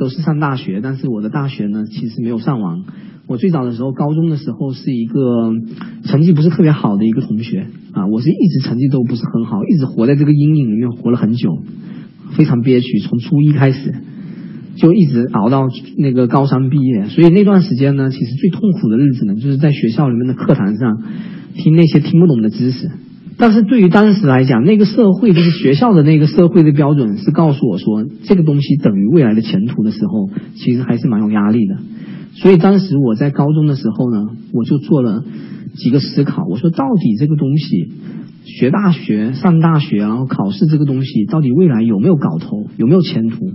都是上大学，但是我的大学呢其实没有上完。我最早的时候，高中的时候是一个成绩不是特别好的一个同学啊，我是一直成绩都不是很好，一直活在这个阴影里面活了很久，非常憋屈。从初一开始就一直熬到那个高三毕业，所以那段时间呢，其实最痛苦的日子呢，就是在学校里面的课堂上听那些听不懂的知识。但是对于当时来讲，那个社会就是学校的那个社会的标准是告诉我说，这个东西等于未来的前途的时候，其实还是蛮有压力的。所以当时我在高中的时候呢，我就做了几个思考。我说，到底这个东西，学大学、上大学，然后考试这个东西，到底未来有没有搞头，有没有前途？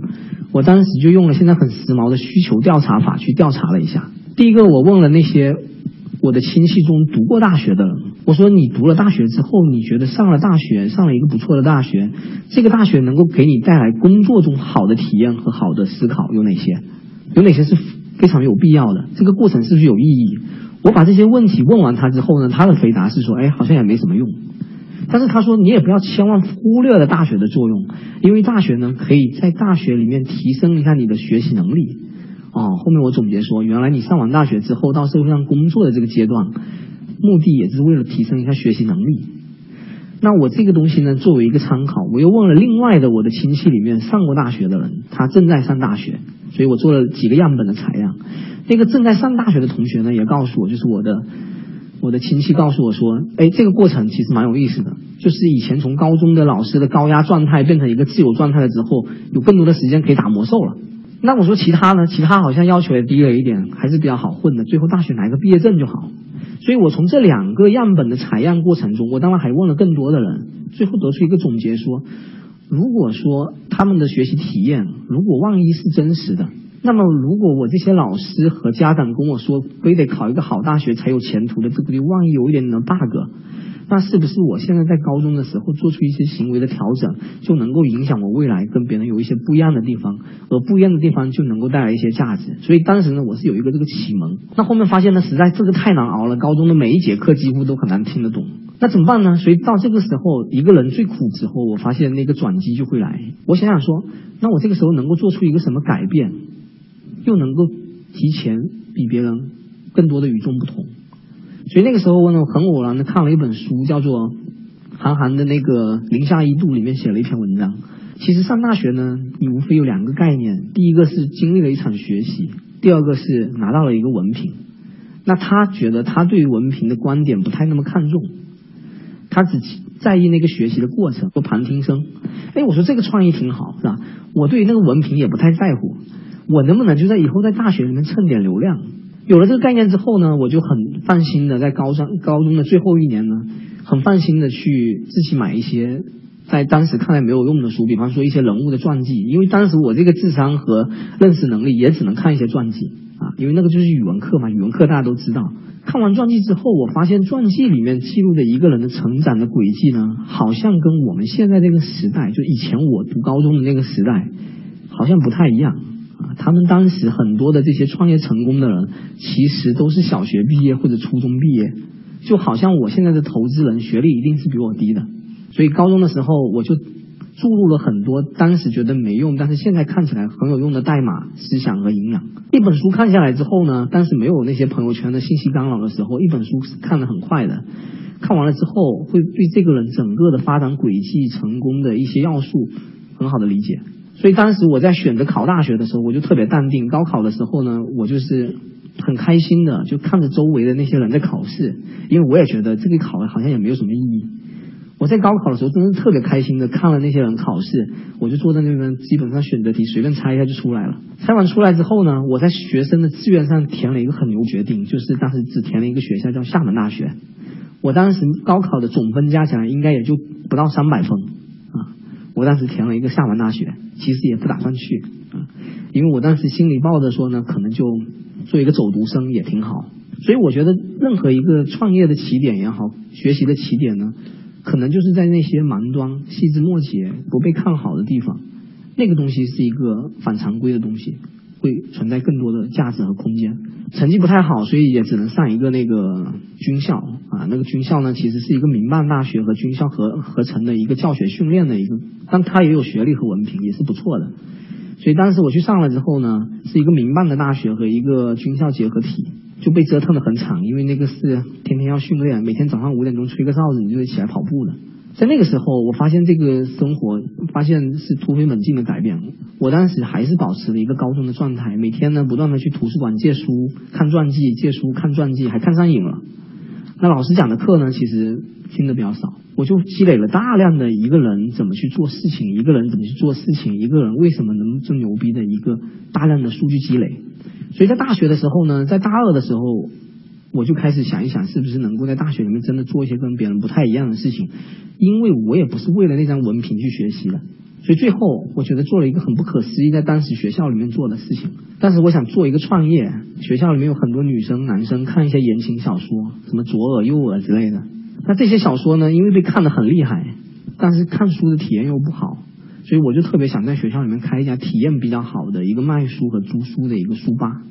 我当时就用了现在很时髦的需求调查法去调查了一下。第一个，我问了那些我的亲戚中读过大学的，我说，你读了大学之后，你觉得上了大学，上了一个不错的大学，这个大学能够给你带来工作中好的体验和好的思考有哪些？有哪些是？非常有必要的，这个过程是不是有意义？我把这些问题问完他之后呢，他的回答是说，哎，好像也没什么用。但是他说，你也不要千万忽略了大学的作用，因为大学呢，可以在大学里面提升一下你的学习能力。哦，后面我总结说，原来你上完大学之后到社会上工作的这个阶段，目的也是为了提升一下学习能力。那我这个东西呢，作为一个参考，我又问了另外的我的亲戚里面上过大学的人，他正在上大学。所以我做了几个样本的采样，那个正在上大学的同学呢，也告诉我，就是我的我的亲戚告诉我说，哎，这个过程其实蛮有意思的，就是以前从高中的老师的高压状态变成一个自由状态了之后，有更多的时间可以打魔兽了。那我说其他呢？其他好像要求也低了一点，还是比较好混的。最后大学拿个毕业证就好。所以我从这两个样本的采样过程中，我当然还问了更多的人，最后得出一个总结说。如果说他们的学习体验，如果万一是真实的，那么如果我这些老师和家长跟我说，非得考一个好大学才有前途的，这个万一有一点的 bug，那是不是我现在在高中的时候做出一些行为的调整，就能够影响我未来跟别人有一些不一样的地方，而不一样的地方就能够带来一些价值？所以当时呢，我是有一个这个启蒙。那后面发现呢，实在这个太难熬了，高中的每一节课几乎都很难听得懂。那怎么办呢？所以到这个时候，一个人最苦之后，我发现那个转机就会来。我想想说，那我这个时候能够做出一个什么改变，又能够提前比别人更多的与众不同？所以那个时候，我呢很偶然的看了一本书，叫做韩寒的那个《零下一度》里面写了一篇文章。其实上大学呢，你无非有两个概念：第一个是经历了一场学习，第二个是拿到了一个文凭。那他觉得他对于文凭的观点不太那么看重。他只在意那个学习的过程和旁听生。哎，我说这个创意挺好，是吧？我对于那个文凭也不太在乎，我能不能就在以后在大学里面蹭点流量？有了这个概念之后呢，我就很放心的在高三高中的最后一年呢，很放心的去自己买一些在当时看来没有用的书，比方说一些人物的传记，因为当时我这个智商和认识能力也只能看一些传记啊，因为那个就是语文课嘛，语文课大家都知道。看完传记之后，我发现传记里面记录的一个人的成长的轨迹呢，好像跟我们现在这个时代，就以前我读高中的那个时代，好像不太一样啊。他们当时很多的这些创业成功的人，其实都是小学毕业或者初中毕业，就好像我现在的投资人学历一定是比我低的，所以高中的时候我就。注入了很多当时觉得没用，但是现在看起来很有用的代码思想和营养。一本书看下来之后呢，当时没有那些朋友圈的信息干扰的时候，一本书是看得很快的。看完了之后，会对这个人整个的发展轨迹、成功的一些要素很好的理解。所以当时我在选择考大学的时候，我就特别淡定。高考的时候呢，我就是很开心的，就看着周围的那些人在考试，因为我也觉得这个考好像也没有什么意义。我在高考的时候真是特别开心的，看了那些人考试，我就坐在那边，基本上选择题随便猜一下就出来了。猜完出来之后呢，我在学生的志愿上填了一个很牛决定，就是当时只填了一个学校叫厦门大学。我当时高考的总分加起来应该也就不到三百分。我当时填了一个厦门大学，其实也不打算去啊，因为我当时心里抱着说呢，可能就做一个走读生也挺好。所以我觉得任何一个创业的起点也好，学习的起点呢。可能就是在那些盲端、细枝末节、不被看好的地方，那个东西是一个反常规的东西，会存在更多的价值和空间。成绩不太好，所以也只能上一个那个军校啊。那个军校呢，其实是一个民办大学和军校合合成的一个教学训练的一个，但它也有学历和文凭，也是不错的。所以当时我去上了之后呢，是一个民办的大学和一个军校结合体，就被折腾的很惨，因为那个是天天要训练，每天早上五点钟吹个哨子，你就得起来跑步的。在那个时候，我发现这个生活发现是突飞猛进的改变。我当时还是保持了一个高中的状态，每天呢不断的去图书馆借书、看传记、借书看传记，还看上瘾了。那老师讲的课呢，其实听的比较少，我就积累了大量的一个人怎么去做事情，一个人怎么去做事情，一个人为什么能这么牛逼的一个大量的数据积累。所以在大学的时候呢，在大二的时候。我就开始想一想，是不是能够在大学里面真的做一些跟别人不太一样的事情，因为我也不是为了那张文凭去学习的，所以最后我觉得做了一个很不可思议，在当时学校里面做的事情。但是我想做一个创业，学校里面有很多女生、男生看一些言情小说，什么左耳右耳之类的。那这些小说呢，因为被看得很厉害，但是看书的体验又不好，所以我就特别想在学校里面开一家体验比较好的一个卖书和租书的一个书吧。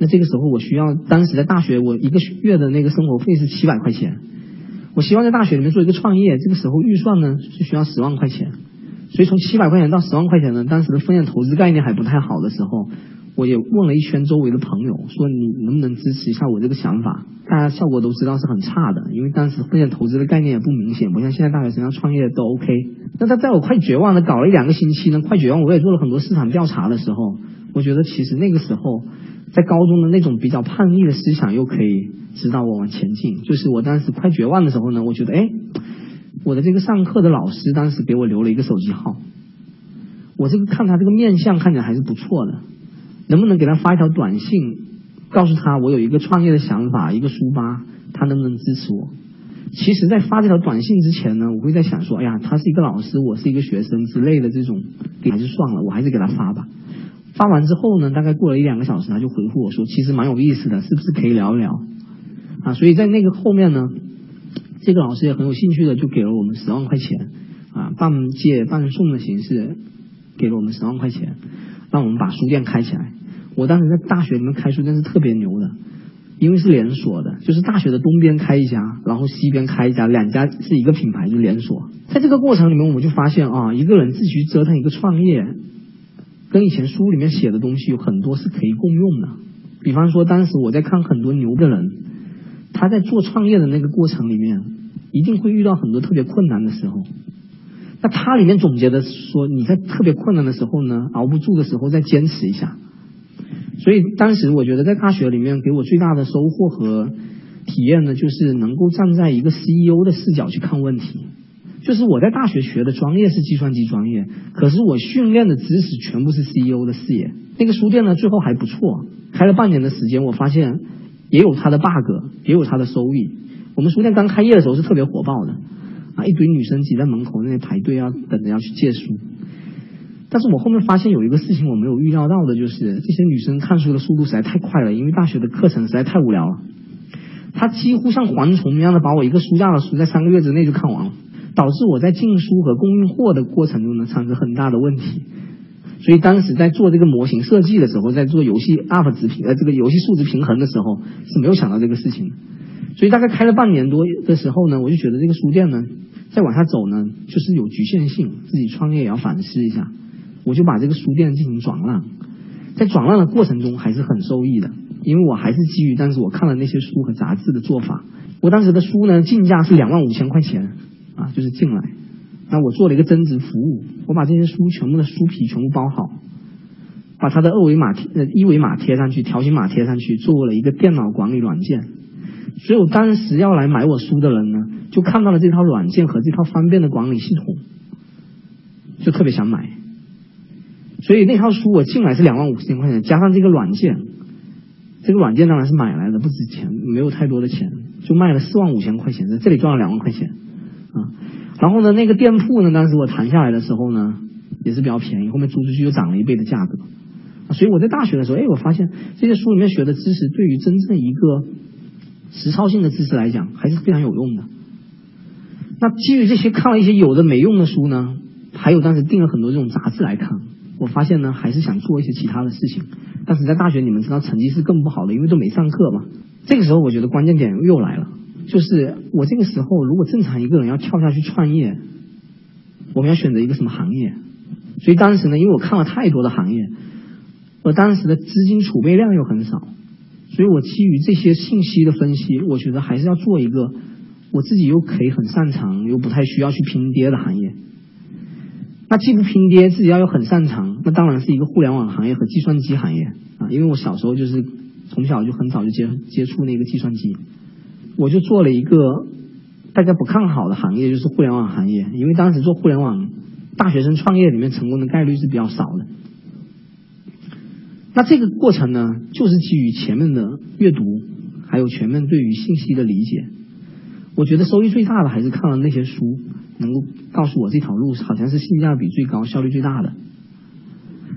那这个时候我需要，当时在大学，我一个月的那个生活费是七百块钱。我希望在大学里面做一个创业，这个时候预算呢是需要十万块钱。所以从七百块钱到十万块钱呢，当时的风险投资概念还不太好的时候，我也问了一圈周围的朋友，说你能不能支持一下我这个想法？大家效果都知道是很差的，因为当时风险投资的概念也不明显，不像现在大学生要创业都 OK。那他在我快绝望的搞了一两个星期呢，快绝望，我也做了很多市场调查的时候，我觉得其实那个时候。在高中的那种比较叛逆的思想，又可以指导我往前进。就是我当时快绝望的时候呢，我觉得，哎，我的这个上课的老师当时给我留了一个手机号，我这个看他这个面相看起来还是不错的，能不能给他发一条短信，告诉他我有一个创业的想法，一个书吧，他能不能支持我？其实，在发这条短信之前呢，我会在想说，哎呀，他是一个老师，我是一个学生之类的这种，还是算了，我还是给他发吧。发完之后呢，大概过了一两个小时，他就回复我说：“其实蛮有意思的，是不是可以聊一聊？”啊，所以在那个后面呢，这个老师也很有兴趣的，就给了我们十万块钱，啊，半借半送的形式给了我们十万块钱，让我们把书店开起来。我当时在大学里面开书店是特别牛的，因为是连锁的，就是大学的东边开一家，然后西边开一家，两家是一个品牌，就连锁。在这个过程里面，我们就发现啊，一个人自己去折腾一个创业。跟以前书里面写的东西有很多是可以共用的，比方说当时我在看很多牛的人，他在做创业的那个过程里面，一定会遇到很多特别困难的时候。那他里面总结的说，你在特别困难的时候呢，熬不住的时候再坚持一下。所以当时我觉得在大学里面给我最大的收获和体验呢，就是能够站在一个 CEO 的视角去看问题。就是我在大学学的专业是计算机专业，可是我训练的知识全部是 CEO 的视野。那个书店呢，最后还不错，开了半年的时间，我发现也有它的 bug，也有它的收益。我们书店刚开业的时候是特别火爆的，啊，一堆女生挤在门口那里排队啊，等着要去借书。但是我后面发现有一个事情我没有预料到的，就是这些女生看书的速度实在太快了，因为大学的课程实在太无聊了，她几乎像蝗虫一样的把我一个书架的书在三个月之内就看完了。导致我在进书和供应货的过程中呢，产生很大的问题。所以当时在做这个模型设计的时候，在做游戏 UP 值平呃这个游戏数值平衡的时候，是没有想到这个事情。所以大概开了半年多的时候呢，我就觉得这个书店呢，再往下走呢，就是有局限性，自己创业也要反思一下。我就把这个书店进行转让，在转让的过程中还是很受益的，因为我还是基于当时我看了那些书和杂志的做法。我当时的书呢，进价是两万五千块钱。啊，就是进来，那我做了一个增值服务，我把这些书全部的书皮全部包好，把它的二维码贴呃一维码贴上去，条形码贴上去，做了一个电脑管理软件。所以我当时要来买我书的人呢，就看到了这套软件和这套方便的管理系统，就特别想买。所以那套书我进来是两万五千块钱，加上这个软件，这个软件当然是买来的，不值钱，没有太多的钱，就卖了四万五千块钱，在这里赚了两万块钱。啊，然后呢，那个店铺呢，当时我谈下来的时候呢，也是比较便宜，后面租出去又涨了一倍的价格。所以我在大学的时候，哎，我发现这些书里面学的知识，对于真正一个实操性的知识来讲，还是非常有用的。那基于这些看了一些有的没用的书呢，还有当时订了很多这种杂志来看，我发现呢，还是想做一些其他的事情。但是在大学，你们知道成绩是更不好的，因为都没上课嘛。这个时候，我觉得关键点又来了。就是我这个时候，如果正常一个人要跳下去创业，我们要选择一个什么行业？所以当时呢，因为我看了太多的行业，我当时的资金储备量又很少，所以我基于这些信息的分析，我觉得还是要做一个我自己又可以很擅长又不太需要去拼爹的行业。那既不拼爹，自己要又很擅长，那当然是一个互联网行业和计算机行业啊，因为我小时候就是从小就很早就接接触那个计算机，我就做了一个大家不看好的行业，就是互联网行业，因为当时做互联网。大学生创业里面成功的概率是比较少的。那这个过程呢，就是基于前面的阅读，还有全面对于信息的理解。我觉得收益最大的还是看了那些书，能够告诉我这条路好像是性价比最高、效率最大的。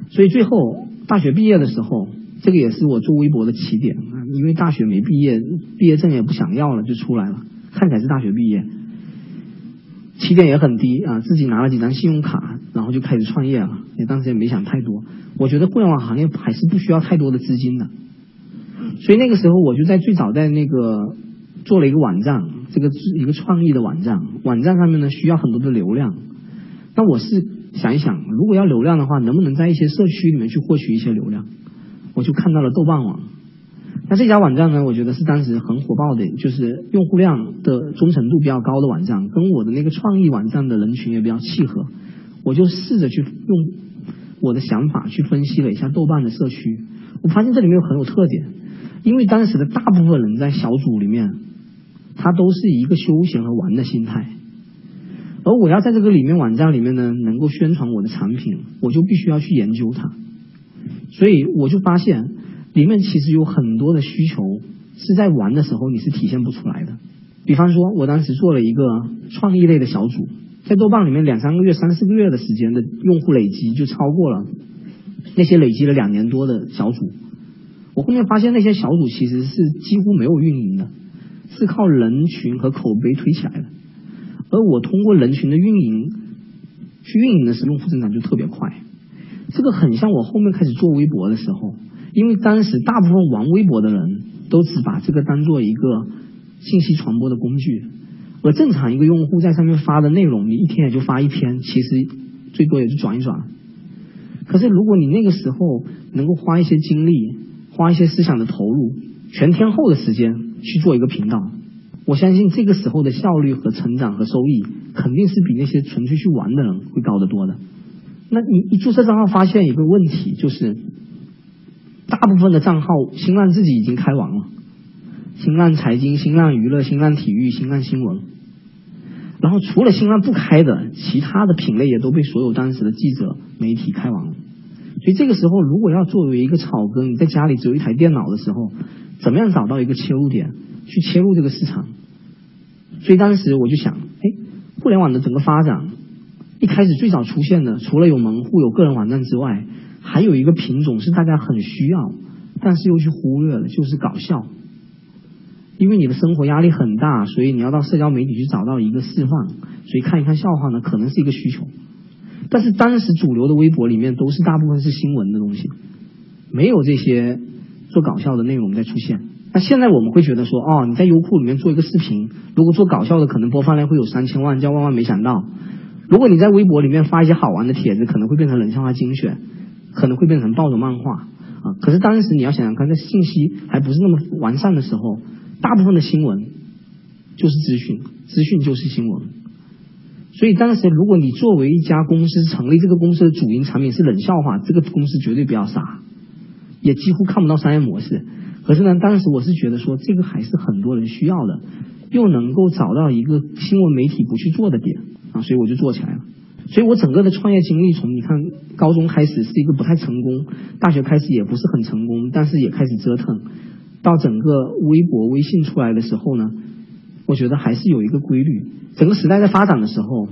所以最后大学毕业的时候，这个也是我做微博的起点，因为大学没毕业，毕业证也不想要了，就出来了，看起来是大学毕业。起点也很低啊，自己拿了几张信用卡，然后就开始创业了。也当时也没想太多，我觉得互联网行业还是不需要太多的资金的。所以那个时候我就在最早在那个做了一个网站，这个一个创意的网站。网站上面呢需要很多的流量。那我是想一想，如果要流量的话，能不能在一些社区里面去获取一些流量？我就看到了豆瓣网。那这家网站呢，我觉得是当时很火爆的，就是用户量的忠诚度比较高的网站，跟我的那个创意网站的人群也比较契合。我就试着去用我的想法去分析了一下豆瓣的社区，我发现这里面有很有特点，因为当时的大部分人在小组里面，他都是一个休闲和玩的心态，而我要在这个里面网站里面呢，能够宣传我的产品，我就必须要去研究它，所以我就发现。里面其实有很多的需求是在玩的时候你是体现不出来的。比方说，我当时做了一个创意类的小组，在豆瓣里面两三个月、三四个月的时间的用户累积就超过了那些累积了两年多的小组。我后面发现那些小组其实是几乎没有运营的，是靠人群和口碑推起来的。而我通过人群的运营去运营的时候，用户增长就特别快。这个很像我后面开始做微博的时候。因为当时大部分玩微博的人都只把这个当做一个信息传播的工具，而正常一个用户在上面发的内容，你一天也就发一篇，其实最多也就转一转。可是如果你那个时候能够花一些精力，花一些思想的投入，全天候的时间去做一个频道，我相信这个时候的效率和成长和收益，肯定是比那些纯粹去玩的人会高得多的。那你一注册账号发现一个问题就是。大部分的账号，新浪自己已经开完了，新浪财经、新浪娱乐、新浪体育、新浪新闻，然后除了新浪不开的，其他的品类也都被所有当时的记者媒体开完了。所以这个时候，如果要作为一个草根，你在家里只有一台电脑的时候，怎么样找到一个切入点去切入这个市场？所以当时我就想，哎，互联网的整个发展，一开始最早出现的，除了有门户、有个人网站之外。还有一个品种是大家很需要，但是又去忽略了，就是搞笑。因为你的生活压力很大，所以你要到社交媒体去找到一个释放，所以看一看笑话呢，可能是一个需求。但是当时主流的微博里面都是大部分是新闻的东西，没有这些做搞笑的内容在出现。那现在我们会觉得说，哦，你在优酷里面做一个视频，如果做搞笑的，可能播放量会有三千万，叫万万没想到。如果你在微博里面发一些好玩的帖子，可能会变成冷笑话精选。可能会变成暴走漫画啊！可是当时你要想想看，在信息还不是那么完善的时候，大部分的新闻就是资讯，资讯就是新闻。所以当时如果你作为一家公司成立这个公司的主营产品是冷笑话，这个公司绝对不要傻，也几乎看不到商业模式。可是呢，当时我是觉得说这个还是很多人需要的，又能够找到一个新闻媒体不去做的点啊，所以我就做起来了。所以我整个的创业经历，从你看高中开始是一个不太成功，大学开始也不是很成功，但是也开始折腾，到整个微博、微信出来的时候呢，我觉得还是有一个规律。整个时代在发展的时候，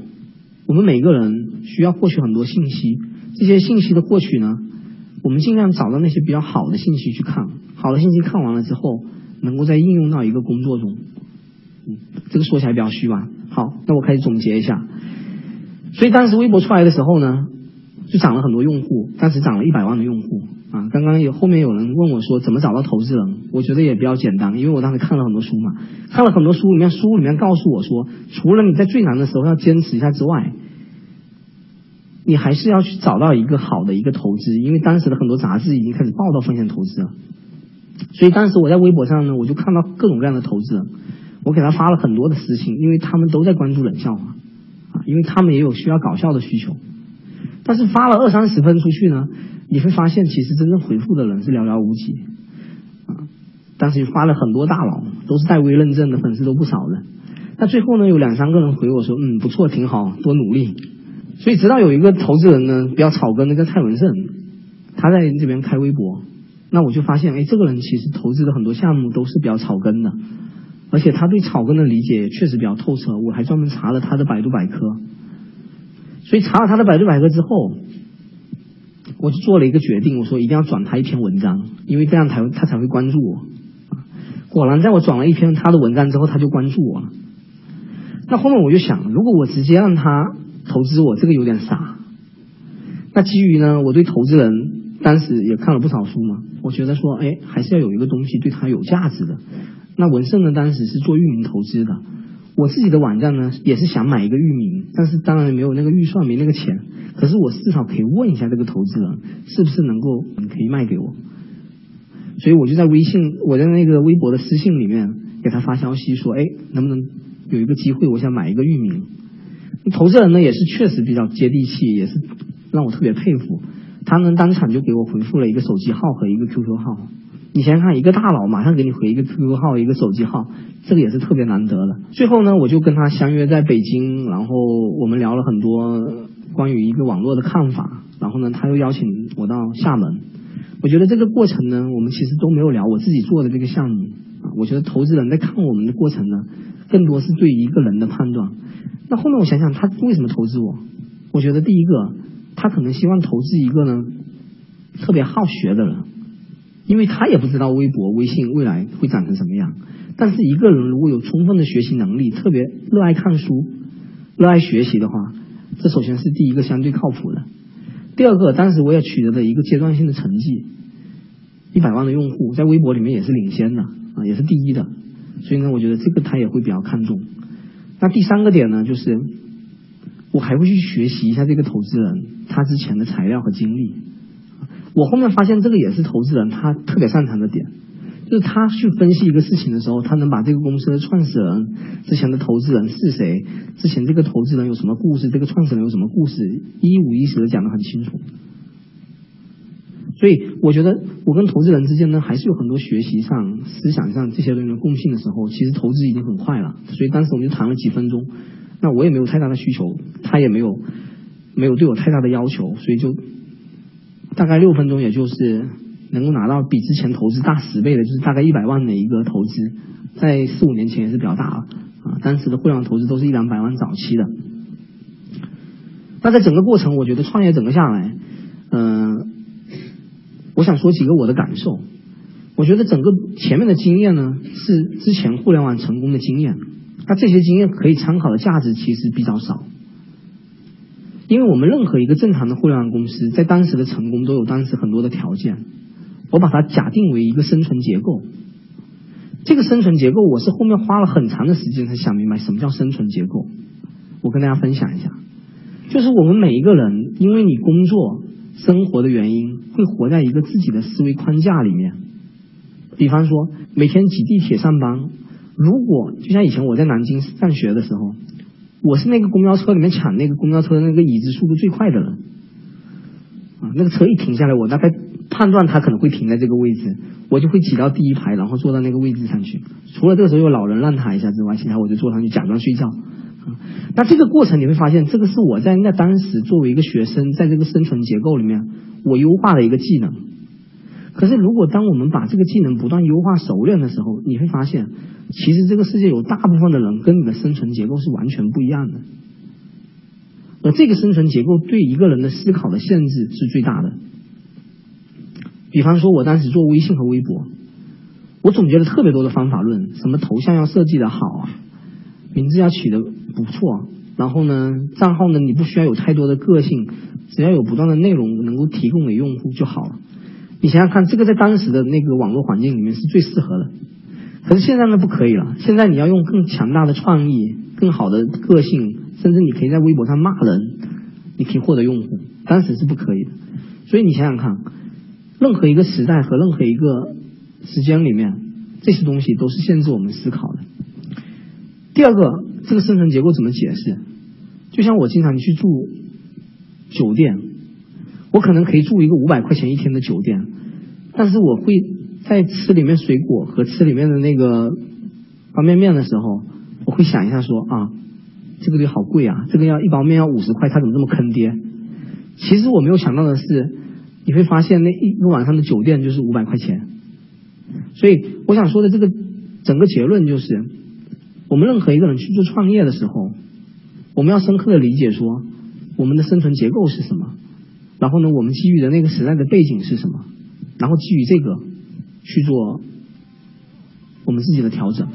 我们每个人需要获取很多信息，这些信息的获取呢，我们尽量找到那些比较好的信息去看，好的信息看完了之后，能够再应用到一个工作中。嗯，这个说起来比较虚吧。好，那我开始总结一下。所以当时微博出来的时候呢，就涨了很多用户，当时涨了一百万的用户啊。刚刚有后面有人问我说怎么找到投资人，我觉得也比较简单，因为我当时看了很多书嘛，看了很多书里面书里面告诉我说，除了你在最难的时候要坚持一下之外，你还是要去找到一个好的一个投资，因为当时的很多杂志已经开始报道风险投资了。所以当时我在微博上呢，我就看到各种各样的投资人，我给他发了很多的私信，因为他们都在关注冷笑话啊，因为他们也有需要搞笑的需求。但是发了二三十分出去呢，你会发现其实真正回复的人是寥寥无几啊。当时发了很多大佬，都是带微认证的，粉丝都不少的。那最后呢，有两三个人回我说，嗯，不错，挺好，多努力。所以直到有一个投资人呢，比较草根的叫蔡文胜，他在这边开微博，那我就发现，哎，这个人其实投资的很多项目都是比较草根的，而且他对草根的理解确实比较透彻。我还专门查了他的百度百科，所以查了他的百度百科之后，我就做了一个决定，我说一定要转他一篇文章，因为这样才他才会关注我。果然，在我转了一篇他的文章之后，他就关注我了。那后面我就想，如果我直接让他。投资我这个有点傻，那基于呢，我对投资人当时也看了不少书嘛，我觉得说，哎，还是要有一个东西对他有价值的。那文胜呢，当时是做域名投资的，我自己的网站呢也是想买一个域名，但是当然没有那个预算，没那个钱。可是我至少可以问一下这个投资人，是不是能够可以卖给我。所以我就在微信，我在那个微博的私信里面给他发消息说，哎，能不能有一个机会，我想买一个域名。投资人呢也是确实比较接地气，也是让我特别佩服。他能当场就给我回复了一个手机号和一个 QQ 号。你想想看，一个大佬马上给你回一个 QQ 号、一个手机号，这个也是特别难得的。最后呢，我就跟他相约在北京，然后我们聊了很多关于一个网络的看法。然后呢，他又邀请我到厦门。我觉得这个过程呢，我们其实都没有聊我自己做的这个项目我觉得投资人在看我们的过程呢，更多是对一个人的判断。那后面我想想，他为什么投资我？我觉得第一个，他可能希望投资一个呢特别好学的人，因为他也不知道微博、微信未来会长成什么样。但是一个人如果有充分的学习能力，特别热爱看书、热爱学习的话，这首先是第一个相对靠谱的。第二个，当时我也取得了一个阶段性的成绩，一百万的用户，在微博里面也是领先的啊，也是第一的。所以呢，我觉得这个他也会比较看重。那第三个点呢，就是我还会去学习一下这个投资人他之前的材料和经历。我后面发现这个也是投资人他特别擅长的点，就是他去分析一个事情的时候，他能把这个公司的创始人之前的投资人是谁，之前这个投资人有什么故事，这个创始人有什么故事，一五一十的讲得很清楚。所以我觉得我跟投资人之间呢，还是有很多学习上、思想上这些东西的共性的时候，其实投资已经很快了。所以当时我们就谈了几分钟，那我也没有太大的需求，他也没有没有对我太大的要求，所以就大概六分钟，也就是能够拿到比之前投资大十倍的，就是大概一百万的一个投资，在四五年前也是比较大了啊。当时的互联网投资都是一两百万早期的。那在整个过程，我觉得创业整个下来，嗯。我想说几个我的感受，我觉得整个前面的经验呢是之前互联网成功的经验，那这些经验可以参考的价值其实比较少，因为我们任何一个正常的互联网公司在当时的成功都有当时很多的条件，我把它假定为一个生存结构，这个生存结构我是后面花了很长的时间才想明白什么叫生存结构，我跟大家分享一下，就是我们每一个人因为你工作生活的原因。会活在一个自己的思维框架里面，比方说每天挤地铁上班，如果就像以前我在南京上学的时候，我是那个公交车里面抢那个公交车的那个椅子速度最快的人，啊，那个车一停下来，我大概判断他可能会停在这个位置，我就会挤到第一排，然后坐到那个位置上去。除了这个时候有老人让他一下之外，其他我就坐上去假装睡觉。那这个过程你会发现，这个是我在那当时作为一个学生，在这个生存结构里面，我优化的一个技能。可是，如果当我们把这个技能不断优化熟练的时候，你会发现，其实这个世界有大部分的人跟你的生存结构是完全不一样的。而这个生存结构对一个人的思考的限制是最大的。比方说，我当时做微信和微博，我总结了特别多的方法论，什么头像要设计的好啊。名字要起的不错，然后呢，账号呢你不需要有太多的个性，只要有不断的内容能够提供给用户就好了。你想想看，这个在当时的那个网络环境里面是最适合的。可是现在呢不可以了，现在你要用更强大的创意、更好的个性，甚至你可以在微博上骂人，你可以获得用户，当时是不可以的。所以你想想看，任何一个时代和任何一个时间里面，这些东西都是限制我们思考的。第二个，这个生存结构怎么解释？就像我经常去住酒店，我可能可以住一个五百块钱一天的酒店，但是我会在吃里面水果和吃里面的那个方便面的时候，我会想一下说啊，这个东西好贵啊，这个要一包面要五十块，它怎么这么坑爹？其实我没有想到的是，你会发现那一个晚上的酒店就是五百块钱。所以我想说的这个整个结论就是。我们任何一个人去做创业的时候，我们要深刻的理解说，我们的生存结构是什么，然后呢，我们基于的那个时代的背景是什么，然后基于这个去做我们自己的调整。